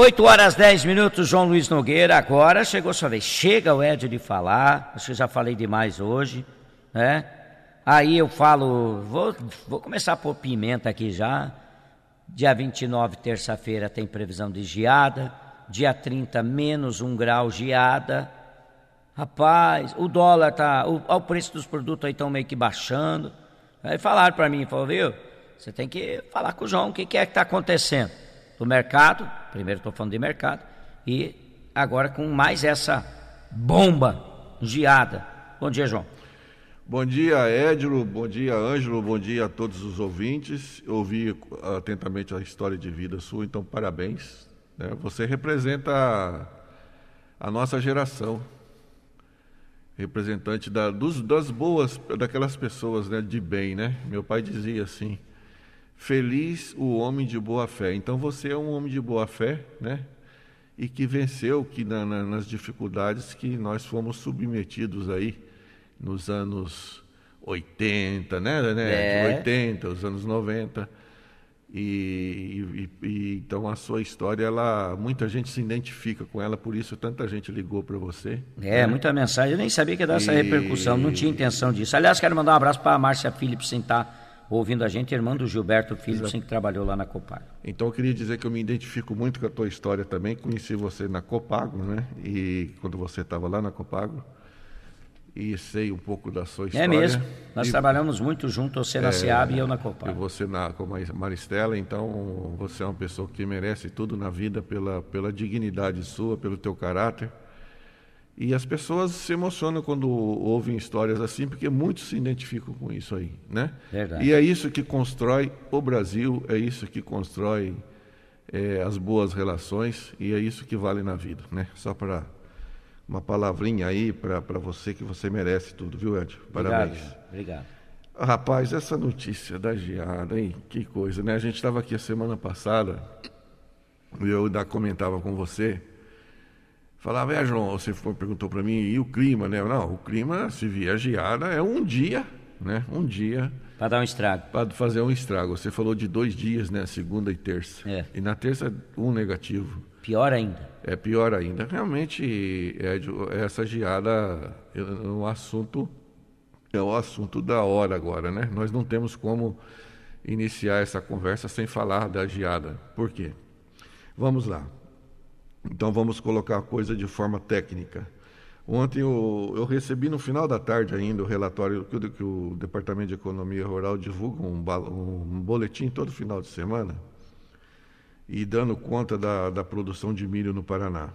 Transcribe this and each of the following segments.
8 horas 10 minutos, João Luiz Nogueira. Agora chegou sua vez. Chega o Ed de falar. Acho que já falei demais hoje, né? Aí eu falo, vou, vou começar a pôr pimenta aqui já. Dia 29, terça-feira, tem previsão de geada. Dia 30, menos um grau geada. Rapaz, o dólar tá. O, o preço dos produtos aí estão meio que baixando. Aí falaram para mim, falou, viu? Você tem que falar com o João o que, que é que está acontecendo. Do mercado, primeiro estou falando de mercado, e agora com mais essa bomba geada. Bom dia, João. Bom dia, Édilo, bom dia, Ângelo, bom dia a todos os ouvintes. Ouvi atentamente a história de vida sua, então parabéns. Né? Você representa a, a nossa geração, representante da, dos, das boas, daquelas pessoas né, de bem, né? Meu pai dizia assim, Feliz o homem de boa fé. Então você é um homem de boa fé, né? E que venceu que na, na, nas dificuldades que nós fomos submetidos aí nos anos 80, né? né? É. 80, os anos 90. E, e, e, então a sua história, ela, muita gente se identifica com ela, por isso tanta gente ligou para você. É, né? muita mensagem. Eu nem sabia que ia dar e... essa repercussão, não tinha intenção disso. Aliás, quero mandar um abraço para a Márcia Phillips sentar ouvindo a gente, irmã do Gilberto Philipson, que trabalhou lá na Copago. Então eu queria dizer que eu me identifico muito com a tua história também. Conheci você na Copago, né? E quando você estava lá na Copago. E sei um pouco da sua história. É mesmo. Nós e, trabalhamos muito juntos, você na SEAB e eu na Copago. E você na, com a Maristela, então você é uma pessoa que merece tudo na vida pela, pela dignidade sua, pelo teu caráter. E as pessoas se emocionam quando ouvem histórias assim, porque muitos se identificam com isso aí, né? Verdade. E é isso que constrói o Brasil, é isso que constrói é, as boas relações e é isso que vale na vida, né? Só para uma palavrinha aí para você que você merece tudo, viu, Ed? Parabéns. Obrigado. Obrigado. Rapaz, essa notícia da geada, hein? Que coisa, né? A gente estava aqui a semana passada, e eu ainda comentava com você Falava, é, João, você foi, perguntou para mim, e o clima, né? Não, o clima, se vier geada, é um dia, né? Um dia. Para dar um estrago. Para fazer um estrago. Você falou de dois dias, né? Segunda e terça. É. E na terça, um negativo. Pior ainda. É pior ainda. Realmente, é, essa geada é um assunto, é o assunto da hora agora, né? Nós não temos como iniciar essa conversa sem falar da geada. Por quê? Vamos lá. Então vamos colocar a coisa de forma técnica. Ontem eu, eu, recebi no final da tarde ainda o relatório que o, que o Departamento de Economia Rural divulga um, um, boletim todo final de semana e dando conta da, da produção de milho no Paraná.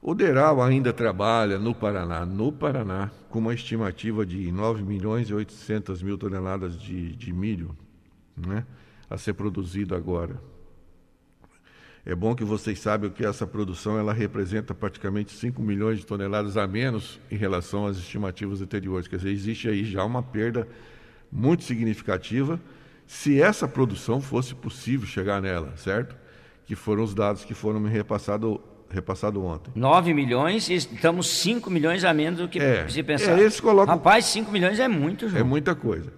O Deral ainda trabalha no Paraná, no Paraná, com uma estimativa de 9 milhões e 800 mil toneladas de, de milho né, a ser produzido agora. É bom que vocês saibam que essa produção ela representa praticamente 5 milhões de toneladas a menos em relação às estimativas anteriores. Quer dizer, existe aí já uma perda muito significativa se essa produção fosse possível chegar nela, certo? Que foram os dados que foram me repassados repassado ontem. 9 milhões e estamos 5 milhões a menos do que é, se pensar. É, eles colocam... Rapaz, 5 milhões é muito, João. É muita coisa.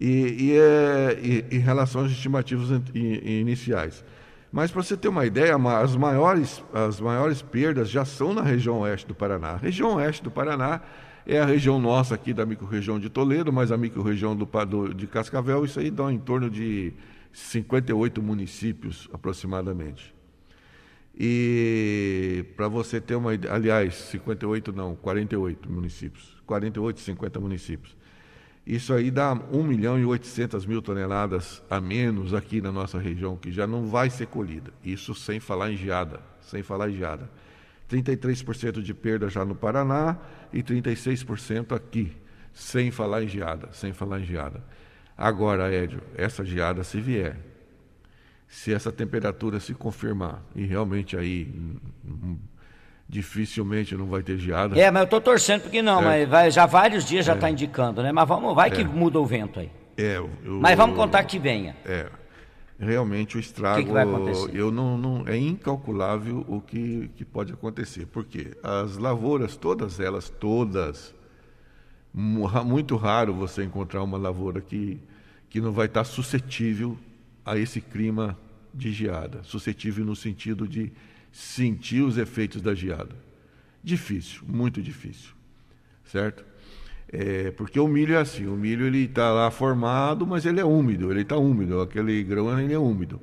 E, e, é, e em relação às estimativas iniciais. Mas para você ter uma ideia, as maiores, as maiores perdas já são na região oeste do Paraná. A região oeste do Paraná é a região nossa aqui da microrregião de Toledo, mas a microrregião do, do, de Cascavel, isso aí dá em torno de 58 municípios aproximadamente. E para você ter uma ideia, aliás, 58 não, 48 municípios, 48, 50 municípios. Isso aí dá 1 milhão e 800 mil toneladas a menos aqui na nossa região, que já não vai ser colhida. Isso sem falar em geada, sem falar em geada. 33% de perda já no Paraná e 36% aqui, sem falar em geada, sem falar em geada. Agora, Édio, essa geada se vier, se essa temperatura se confirmar e realmente aí dificilmente não vai ter geada. É, mas eu estou torcendo porque não, é. mas vai, já vários dias já está é. indicando, né? Mas vamos, vai que é. muda o vento aí. É, eu, mas vamos contar que venha. É, realmente o estrago, que que vai acontecer? eu não, não, é incalculável o que, que pode acontecer, porque as lavouras, todas elas, todas, muito raro você encontrar uma lavoura que, que não vai estar suscetível a esse clima de geada, suscetível no sentido de sentir os efeitos da geada. Difícil, muito difícil, certo? É, porque o milho é assim, o milho ele está lá formado, mas ele é úmido, ele está úmido, aquele grão ele é úmido.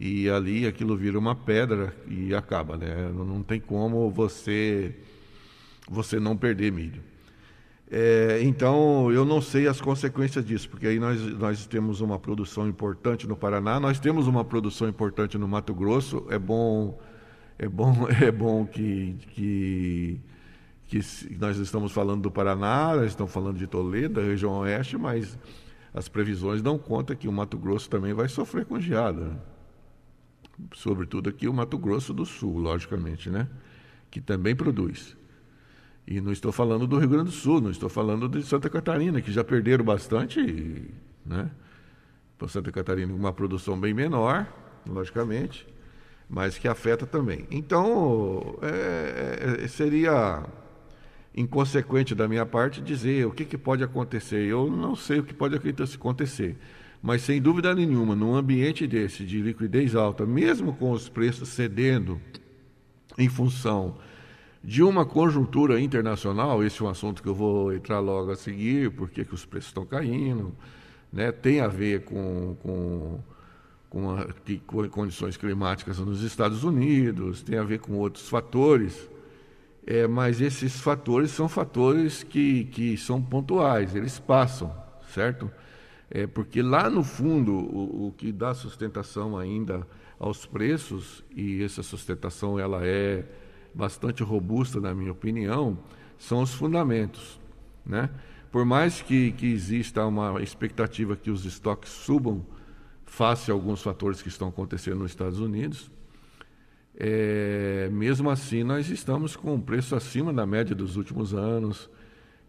E ali aquilo vira uma pedra e acaba, né? Não, tem como você você não perder milho. É, então, eu não sei as consequências disso, porque aí nós, nós temos uma produção importante no Paraná, nós temos uma produção importante no Mato Grosso. É bom, é bom, é bom que, que, que nós estamos falando do Paraná, nós estamos falando de Toledo, da região oeste, mas as previsões dão conta que o Mato Grosso também vai sofrer com geada. Né? Sobretudo aqui o Mato Grosso do Sul, logicamente, né? que também produz. E não estou falando do Rio Grande do Sul, não estou falando de Santa Catarina, que já perderam bastante, né? Santa Catarina, uma produção bem menor, logicamente, mas que afeta também. Então, é, é, seria inconsequente da minha parte dizer o que, que pode acontecer. Eu não sei o que pode acontecer. Mas, sem dúvida nenhuma, num ambiente desse, de liquidez alta, mesmo com os preços cedendo em função de uma conjuntura internacional, esse é um assunto que eu vou entrar logo a seguir, porque que os preços estão caindo, né? tem a ver com, com, com, a, com condições climáticas nos Estados Unidos, tem a ver com outros fatores, é, mas esses fatores são fatores que, que são pontuais, eles passam, certo? É, porque lá no fundo, o, o que dá sustentação ainda aos preços, e essa sustentação ela é bastante robusta, na minha opinião, são os fundamentos. Né? Por mais que, que exista uma expectativa que os estoques subam face a alguns fatores que estão acontecendo nos Estados Unidos, é, mesmo assim nós estamos com um preço acima da média dos últimos anos,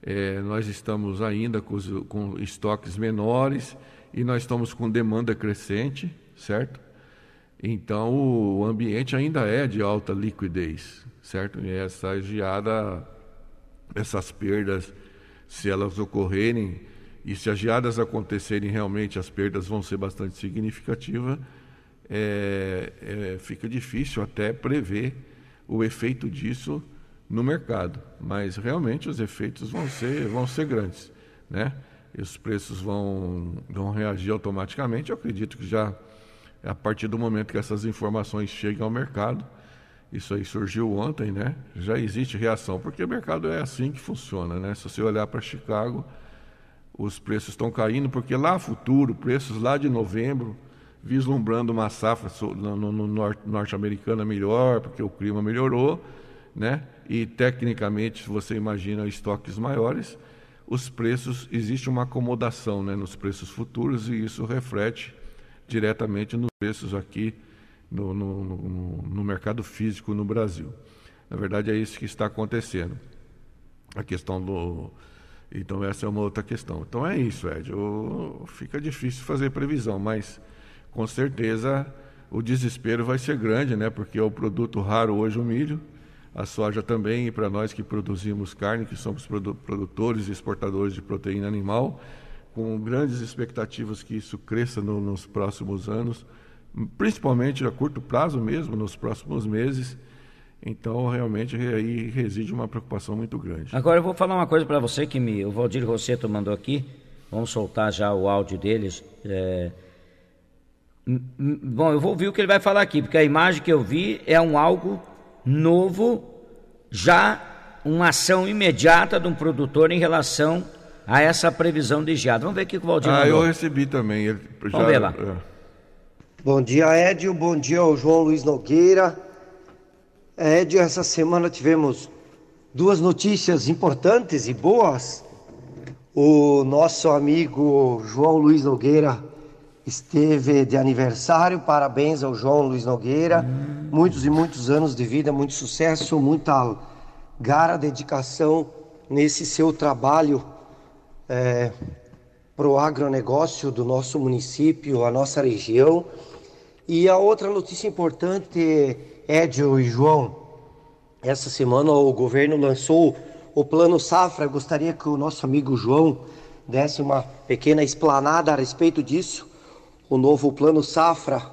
é, nós estamos ainda com, os, com estoques menores e nós estamos com demanda crescente, certo? Então o ambiente ainda é de alta liquidez certo? E essa geada, essas perdas, se elas ocorrerem e se as geadas acontecerem realmente, as perdas vão ser bastante significativas, é, é, fica difícil até prever o efeito disso no mercado, mas realmente os efeitos vão ser, vão ser grandes, né? E os preços vão, vão reagir automaticamente. Eu acredito que já a partir do momento que essas informações chegam ao mercado, isso aí surgiu ontem, né? Já existe reação, porque o mercado é assim que funciona, né? Se você olhar para Chicago, os preços estão caindo, porque lá futuro, preços lá de novembro, vislumbrando uma safra no, no, no norte-americana melhor, porque o clima melhorou, né? E tecnicamente, se você imagina estoques maiores, os preços, existe uma acomodação né, nos preços futuros e isso reflete diretamente nos preços aqui no, no, mercado físico no Brasil. Na verdade, é isso que está acontecendo. A questão do. Então, essa é uma outra questão. Então, é isso, Ed. Fica difícil fazer previsão, mas com certeza o desespero vai ser grande, né? Porque é o produto raro hoje o milho, a soja também, e para nós que produzimos carne, que somos produtores e exportadores de proteína animal, com grandes expectativas que isso cresça no, nos próximos anos principalmente a curto prazo mesmo, nos próximos meses. Então, realmente, aí reside uma preocupação muito grande. Agora, eu vou falar uma coisa para você que me, o Valdir Rosseto mandou aqui. Vamos soltar já o áudio deles. É... Bom, eu vou ouvir o que ele vai falar aqui, porque a imagem que eu vi é um algo novo, já uma ação imediata de um produtor em relação a essa previsão de geada. Vamos ver o que o Valdir ah, mandou. Ah, eu recebi também. Ele já, Vamos ver lá. É. Bom dia, Édio. Bom dia ao João Luiz Nogueira. Édio, essa semana tivemos duas notícias importantes e boas. O nosso amigo João Luiz Nogueira esteve de aniversário. Parabéns ao João Luiz Nogueira. Muitos e muitos anos de vida, muito sucesso, muita gara, dedicação nesse seu trabalho é, para o agronegócio do nosso município, a nossa região. E a outra notícia importante, Edio e João, essa semana o governo lançou o Plano Safra. Gostaria que o nosso amigo João desse uma pequena explanada a respeito disso. O novo Plano Safra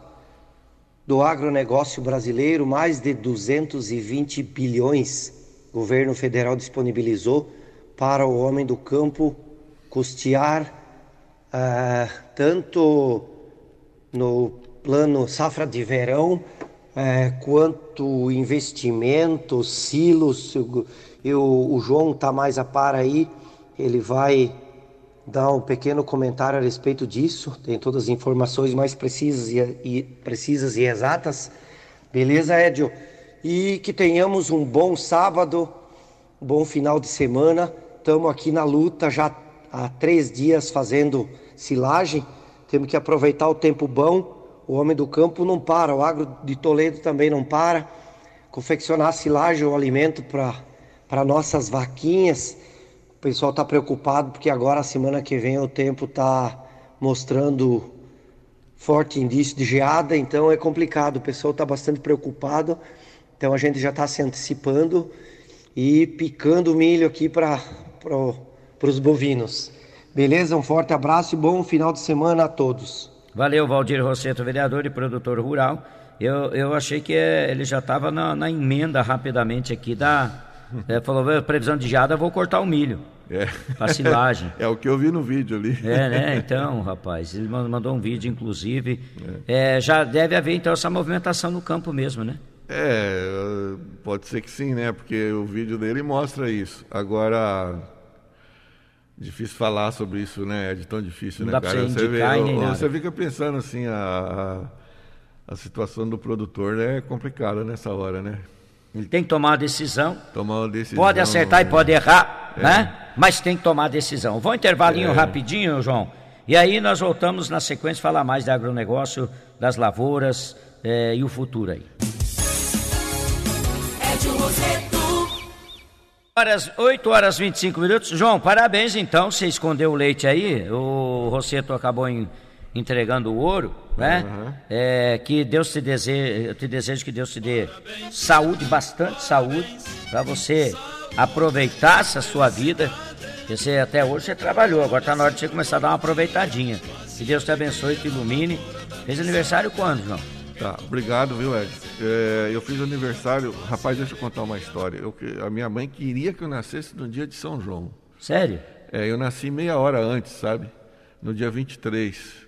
do agronegócio brasileiro, mais de 220 bilhões o governo federal disponibilizou para o homem do campo custear uh, tanto no plano safra de verão uh, quanto investimentos, silos. Eu, o João está mais a par aí, ele vai dar um pequeno comentário a respeito disso. Tem todas as informações mais precisas e, e precisas e exatas. Beleza, Edio? E que tenhamos um bom sábado, um bom final de semana. Estamos aqui na luta já há três dias fazendo silagem. Temos que aproveitar o tempo bom. O homem do campo não para, o agro de Toledo também não para. Confeccionar silagem, o alimento para nossas vaquinhas o pessoal está preocupado porque agora, semana que vem, o tempo está mostrando forte indício de geada, então é complicado. O pessoal está bastante preocupado. Então a gente já está se antecipando e picando milho aqui para os bovinos. Beleza? Um forte abraço e bom final de semana a todos. Valeu, Valdir Rosseto, vereador e produtor rural. Eu, eu achei que é, ele já estava na, na emenda rapidamente aqui da é, falou, previsão de geada, vou cortar o milho. É. Pra silagem. É o que eu vi no vídeo ali. É, né? Então, rapaz, ele mandou um vídeo, inclusive. É. É, já deve haver, então, essa movimentação no campo mesmo, né? É, pode ser que sim, né? Porque o vídeo dele mostra isso. Agora, difícil falar sobre isso, né? É de tão difícil, Não né, cara? Você, indicar vê, ou, você fica pensando assim, a, a, a situação do produtor né, é complicada nessa hora, né? Ele tem que tomar uma decisão. Tomar uma decisão. Pode acertar e pode errar, é. né? Mas tem que tomar decisão. Vou um intervalinho é. rapidinho, João. E aí nós voltamos na sequência falar mais do agronegócio, das lavouras é, e o futuro aí. Horas, 8 horas 25 minutos. João, parabéns então. Você escondeu o leite aí. O Rosseto acabou em entregando o ouro, né? Uhum. É, que Deus te deseja, eu te desejo que Deus te dê saúde, bastante saúde, para você aproveitar essa sua vida. Você até hoje você trabalhou, agora está na hora de você começar a dar uma aproveitadinha. Que Deus te abençoe, te ilumine. Fez aniversário quando, João? Tá, obrigado, viu, Ed? É, eu fiz aniversário, rapaz, deixa eu contar uma história. Eu, a minha mãe queria que eu nascesse no dia de São João. Sério? É, eu nasci meia hora antes, sabe? No dia 23.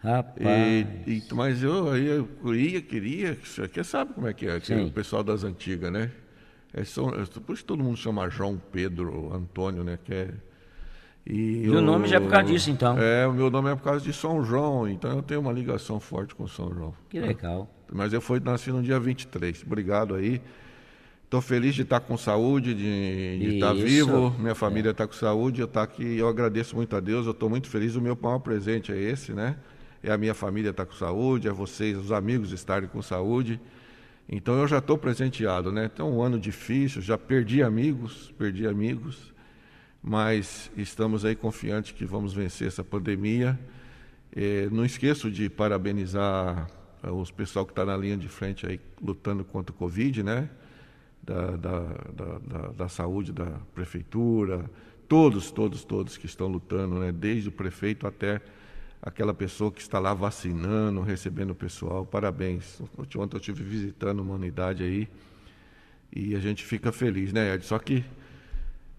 Rapaz. E, e, mas eu, eu ia, queria, você sabe como é que é, que é o pessoal das antigas, né? É, são, é, por isso todo mundo chama João Pedro, Antônio, né? Que é, e, o nome já é por causa disso, então? É, o meu nome é por causa de São João, então eu tenho uma ligação forte com São João. Que legal. Mas eu fui nasci no dia 23. Obrigado aí. Estou feliz de estar com saúde, de, estar vivo. Minha família está é. com saúde. Eu estou aqui. Eu agradeço muito a Deus. Eu estou muito feliz. O meu maior presente é esse, né? é a minha família estar tá com saúde, é vocês, os amigos estarem com saúde. Então eu já estou presenteado, né? Então um ano difícil, já perdi amigos, perdi amigos, mas estamos aí confiantes que vamos vencer essa pandemia. É, não esqueço de parabenizar é, os pessoal que está na linha de frente aí lutando contra o Covid, né? Da, da, da, da, da saúde da prefeitura, todos, todos, todos que estão lutando, né? Desde o prefeito até aquela pessoa que está lá vacinando, recebendo o pessoal. Parabéns. Ontem eu estive visitando uma unidade aí e a gente fica feliz, né, Ed? Só que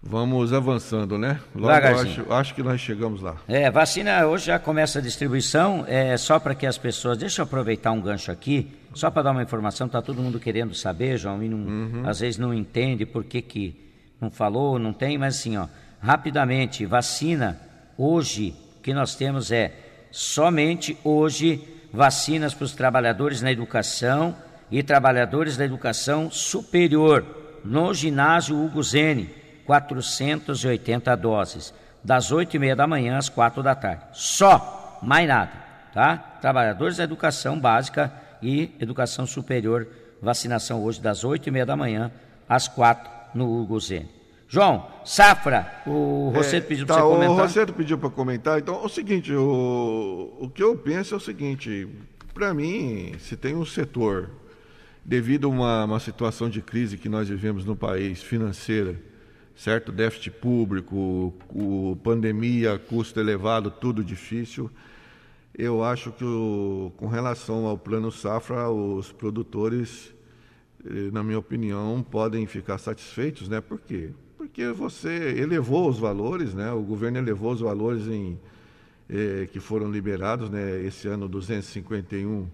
vamos avançando, né? Logo acho, acho que nós chegamos lá. É, vacina hoje já começa a distribuição, é só para que as pessoas. Deixa eu aproveitar um gancho aqui, só para dar uma informação, está todo mundo querendo saber, João, e não, uhum. às vezes não entende por que, que não falou, não tem, mas assim, ó, rapidamente, vacina, hoje, o que nós temos é somente hoje vacinas para os trabalhadores na educação e trabalhadores da educação superior no ginásio Hugo Zene, 480 doses, das 8 e meia da manhã às 4 da tarde. Só, mais nada, tá? Trabalhadores da educação básica e educação superior, vacinação hoje das 8 e meia da manhã às 4 no Hugo Zene. João, safra, o Rosseto é, pediu para tá, você comentar. O Rosseto pediu para comentar. Então, é o seguinte, o, o que eu penso é o seguinte, para mim, se tem um setor, devido a uma, uma situação de crise que nós vivemos no país, financeira, certo? Déficit público, o, pandemia, custo elevado, tudo difícil. eu acho que o, com relação ao plano safra, os produtores, eh, na minha opinião, podem ficar satisfeitos, né? Por quê? Porque você elevou os valores, né? O governo elevou os valores em, eh, que foram liberados, né? Esse ano 251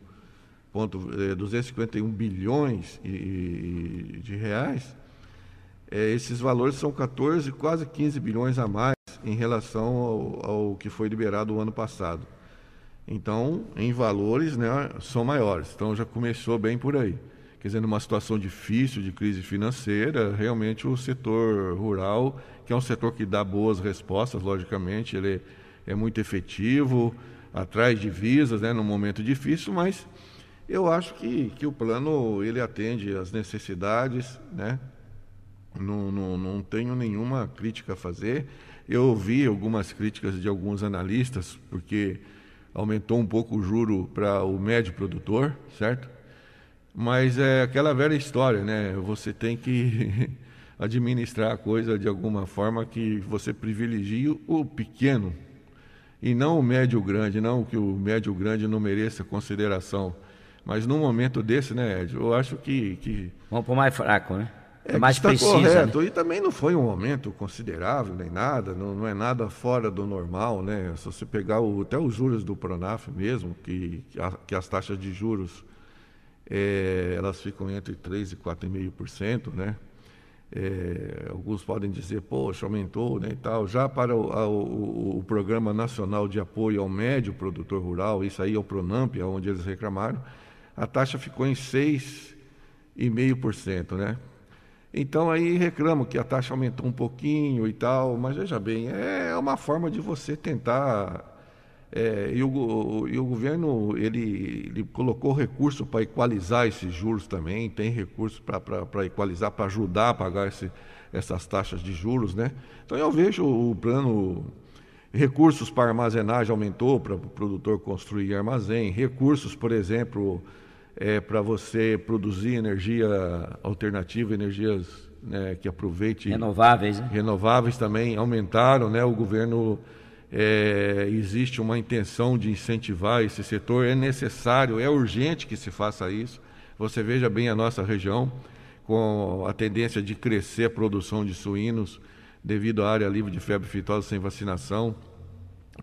ponto, eh, 251 bilhões e, e, de reais. Eh, esses valores são 14, quase 15 bilhões a mais em relação ao, ao que foi liberado o ano passado. Então, em valores, né, são maiores. Então, já começou bem por aí. Quer dizer, numa situação difícil de crise financeira, realmente o setor rural, que é um setor que dá boas respostas, logicamente, ele é, é muito efetivo, atrai divisas né, num momento difícil, mas eu acho que, que o plano ele atende às necessidades, né? Não, não, não tenho nenhuma crítica a fazer. Eu ouvi algumas críticas de alguns analistas, porque aumentou um pouco o juro para o médio produtor, certo? Mas é aquela velha história, né? Você tem que administrar a coisa de alguma forma que você privilegie o pequeno e não o médio grande, não que o médio grande não mereça consideração. Mas num momento desse, né, Ed, eu acho que. que... Vamos para o mais fraco, né? É, mais está precisa, correto. Né? E também não foi um aumento considerável nem nada, não, não, é nada fora do normal, né? Se você pegar o, até os juros do Pronaf mesmo, que, que, a, que as taxas de juros é, elas ficam entre 3% e 4,5%, né? É, alguns podem dizer, poxa, aumentou né, e tal. Já para o, a, o, o, Programa Nacional de Apoio ao Médio Produtor Rural, isso aí é o Pronamp, é onde eles reclamaram, a taxa ficou em 6,5%, né? Então aí reclamam que a taxa aumentou um pouquinho e tal, mas veja bem, é uma forma de você tentar. É, e, o, e, o, governo ele, ele colocou recurso para equalizar esses juros também, tem recurso para equalizar, para ajudar a pagar esse, essas taxas de juros, né? Então eu vejo o plano recursos para armazenagem aumentou para o produtor construir armazém, recursos, por exemplo, é, para você produzir energia alternativa, energias né, que aproveite. Renováveis. Né? Renováveis também aumentaram, né? O governo. É, existe uma intenção de incentivar esse setor, é necessário, é urgente que se faça isso. Você veja bem a nossa região, com a tendência de crescer a produção de suínos devido à área livre de febre aftosa sem vacinação.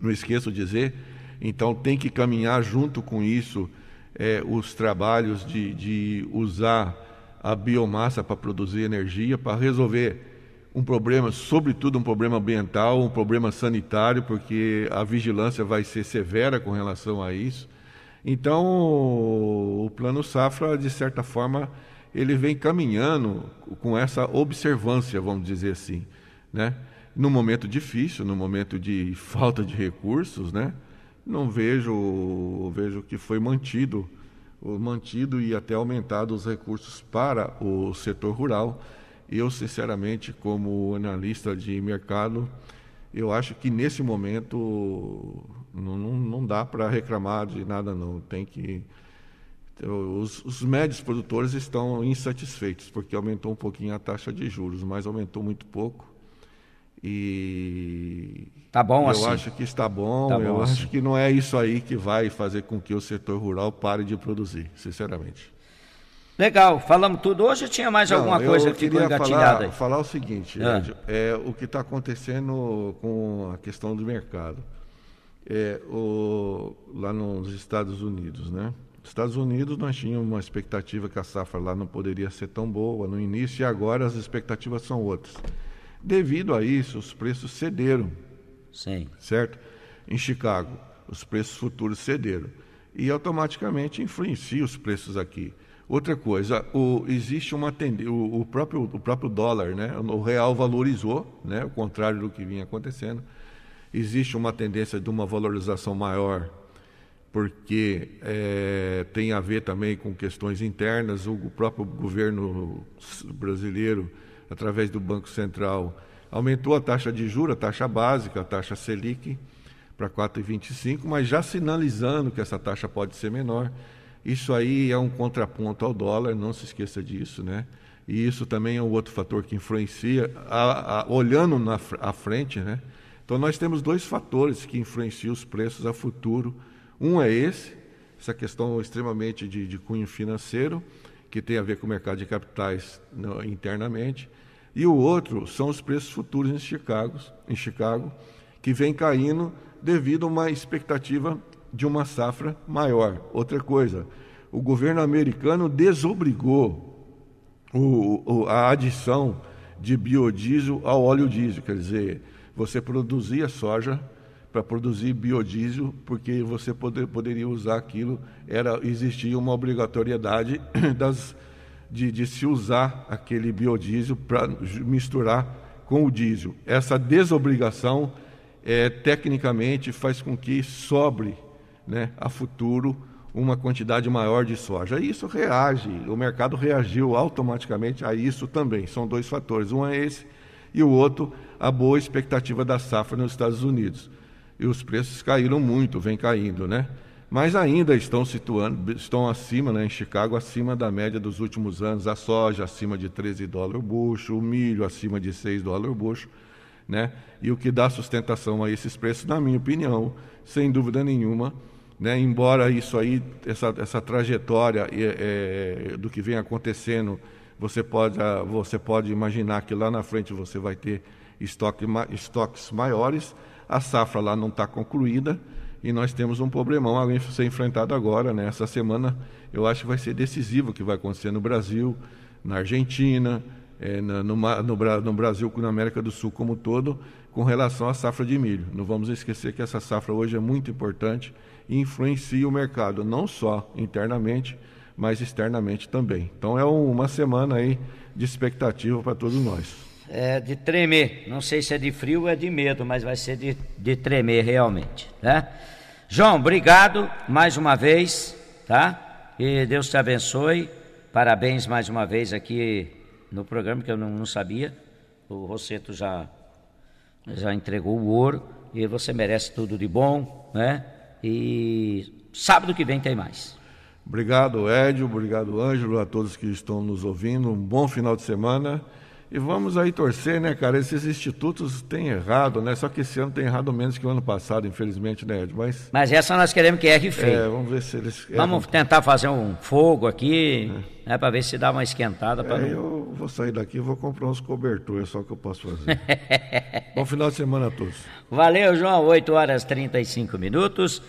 Não esqueço de dizer, então tem que caminhar junto com isso é, os trabalhos de, de usar a biomassa para produzir energia, para resolver um problema, sobretudo um problema ambiental, um problema sanitário, porque a vigilância vai ser severa com relação a isso. Então, o Plano Safra, de certa forma, ele vem caminhando com essa observância, vamos dizer assim, né? No momento difícil, no momento de falta de recursos, né? Não vejo, vejo que foi mantido, mantido e até aumentado os recursos para o setor rural. Eu, sinceramente, como analista de mercado, eu acho que nesse momento não, não, não dá para reclamar de nada, não. Tem que. Os, os médios produtores estão insatisfeitos, porque aumentou um pouquinho a taxa de juros, mas aumentou muito pouco. E tá bom eu assim. acho que está bom. Tá eu acho que não é isso aí que vai fazer com que o setor rural pare de produzir, sinceramente. Legal, falamos tudo. Hoje tinha mais não, alguma coisa que ficou engatilhada falar, aí? falar o seguinte, ah. Ed, é o que está acontecendo com a questão do mercado. É, o, lá nos Estados Unidos, né? Estados Unidos nós tínhamos uma expectativa que a safra lá não poderia ser tão boa no início e agora as expectativas são outras. Devido a isso, os preços cederam. Sim. Certo? Em Chicago, os preços futuros cederam. E automaticamente influencia os preços aqui. Outra coisa, o, existe uma tendência, o, o, próprio, o próprio dólar, né? o real valorizou, né? o contrário do que vinha acontecendo. Existe uma tendência de uma valorização maior, porque é, tem a ver também com questões internas. O, o próprio governo brasileiro através do Banco Central, aumentou a taxa de juros, a taxa básica, a taxa Selic, para 4,25, mas já sinalizando que essa taxa pode ser menor. Isso aí é um contraponto ao dólar, não se esqueça disso, né? E isso também é um outro fator que influencia, a, a, olhando na à frente, né? Então nós temos dois fatores que influenciam os preços a futuro. Um é esse, essa questão extremamente de, de cunho financeiro, que tem a ver com o mercado de capitais no, internamente, e o outro são os preços futuros em Chicago, em Chicago, que vem caindo devido a uma expectativa de uma safra maior. Outra coisa, o governo americano desobrigou o, o, a adição de biodiesel ao óleo diesel, quer dizer, você produzia soja para produzir biodiesel, porque você poder, poderia usar aquilo, era existia uma obrigatoriedade das, de, de se usar aquele biodiesel para misturar com o diesel. Essa desobrigação, é, tecnicamente, faz com que sobre né, a futuro uma quantidade maior de soja. Isso reage, o mercado reagiu automaticamente a isso também. São dois fatores. Um é esse, e o outro, a boa expectativa da safra nos Estados Unidos e os preços caíram muito, vem caindo, né? Mas ainda estão situando, estão acima, né, em Chicago, acima da média dos últimos anos, a soja acima de 13 dólares o bucho, o milho acima de 6 dólares o bucho, né? E o que dá sustentação a esses preços, na minha opinião, sem dúvida nenhuma, né, embora isso aí, essa, essa trajetória é, é, do que vem acontecendo, você pode, você pode imaginar que lá na frente você vai ter estoque, estoques maiores, a safra lá não está concluída e nós temos um problemão a ser enfrentado agora. Né? Essa semana eu acho que vai ser decisivo o que vai acontecer no Brasil, na Argentina, é, no, no, no, Brasil, na América do Sul como um todo, com relação à safra de milho. Não vamos esquecer que essa safra hoje é muito importante e influencia o mercado, não só internamente, mas externamente também. Então é uma semana aí de expectativa para todos nós é, de tremer. Não sei se é de frio ou é de medo, mas vai ser de, de tremer realmente, né? João, obrigado mais uma vez, tá? E Deus te abençoe. Parabéns mais uma vez aqui no programa que eu não, não sabia. O Rosseto já já entregou o ouro e você merece tudo de bom, né? E sábado que vem tem mais. Obrigado, Édio, obrigado, Ângelo, a todos que estão nos ouvindo. Um bom final de semana. E vamos aí torcer, né, cara? Esses institutos têm errado, né? Só que esse ano tem errado menos que o ano passado, infelizmente, né, Ed? Mas, Mas essa nós queremos que erre feio. É, vamos ver se eles. Vamos erram. tentar fazer um fogo aqui, é. né, para ver se dá uma esquentada. É, não... Eu vou sair daqui e vou comprar uns cobertores, é só que eu posso fazer. Bom final de semana a todos. Valeu, João. 8 horas e 35 minutos.